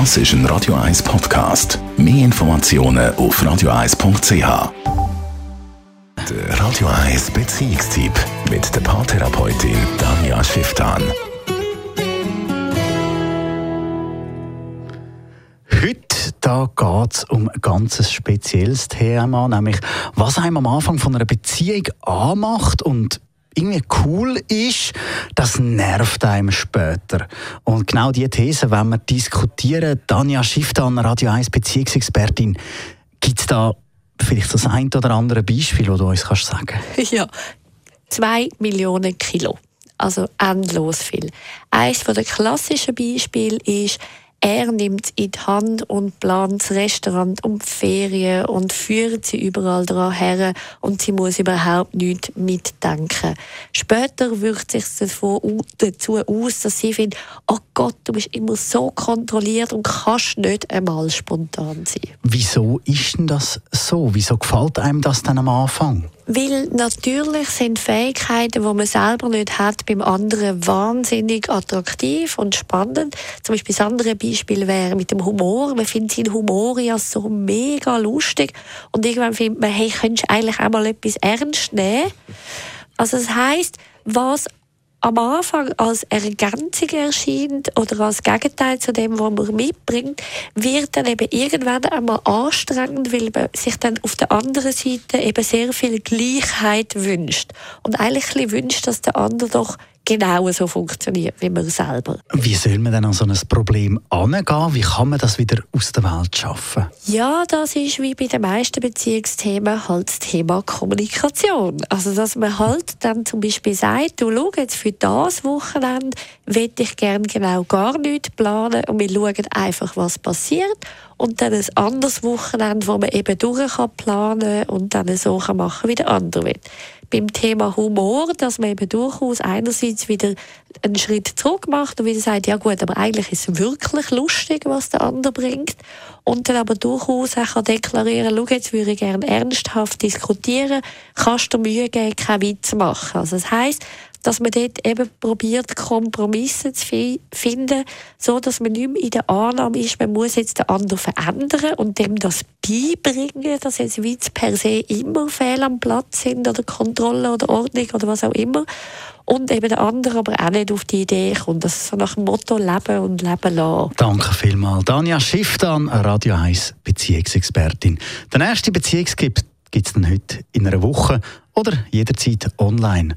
Das ist ein Radio 1 Podcast. Mehr Informationen auf radio1.ch. Der Radio 1 Beziehungstyp mit der Paartherapeutin Danja Schifftan. Heute da geht es um ein ganz spezielles Thema, nämlich was einem am Anfang von einer Beziehung anmacht und irgendwie cool ist, das nervt einem später. Und genau diese These wenn wir diskutieren. Tanja Schifftan, Radio 1 Beziehungsexpertin. Gibt es da vielleicht das ein oder andere Beispiel, das du uns kannst sagen Ja, zwei Millionen Kilo. Also endlos viel. Eines der klassischen Beispiele ist, er nimmt in die Hand und plant das Restaurant und die Ferien und führt sie überall daran her und sie muss überhaupt nichts mitdenken. Später wirkt sich dazu aus, dass sie findet, oh Gott, du bist immer so kontrolliert und kannst nicht einmal spontan sein. Wieso ist denn das so? Wieso gefällt einem das dann am Anfang? Weil natürlich sind Fähigkeiten, die man selber nicht hat, beim anderen wahnsinnig attraktiv und spannend. Zum Beispiel das andere Beispiel wäre mit dem Humor. Man findet seinen Humor ja so mega lustig und irgendwann findet man, hey, könntest du eigentlich auch mal etwas ernst nehmen? Also das heißt, was am Anfang als Ergänzung erscheint oder als Gegenteil zu dem, was man mitbringt, wird dann eben irgendwann einmal anstrengend, weil man sich dann auf der anderen Seite eben sehr viel Gleichheit wünscht. Und eigentlich wünscht, dass der andere doch genau so funktioniert wie man selber. Wie soll man denn an so ein Problem angehen? Wie kann man das wieder aus der Welt schaffen? Ja, das ist wie bei den meisten Beziehungsthemen halt das Thema Kommunikation. Also, dass man halt dann zum Beispiel sagt, du schau jetzt für das Wochenende will ich gerne genau gar nichts planen und wir schauen einfach, was passiert und dann ein anderes Wochenende, wo man eben durch kann planen und dann so kann machen, wie der andere will. Beim Thema Humor, dass man eben durchaus einerseits wieder einen Schritt zurück macht und wieder sagt, ja gut, aber eigentlich ist es wirklich lustig, was der andere bringt. Und dann aber durchaus auch kann deklarieren, schau, jetzt würde ich gerne ernsthaft diskutieren, kannst du Mühe geben, keinen Witz machen. Also das heisst, dass man dort eben probiert, Kompromisse zu finden, so dass man nicht mehr in der Annahme ist, man muss jetzt den anderen verändern und dem das beibringen, dass jetzt Witz per se immer fehl am Platz sind oder Kontrolle oder Ordnung oder was auch immer. Und eben der andere aber auch nicht auf die Idee kommt. Das ist so nach dem Motto Leben und Leben lassen. Danke vielmals. Danja Schifftan, Radio 1 Beziehungsexpertin. Der nächste Beziehungstipp gibt es dann heute in einer Woche oder jederzeit online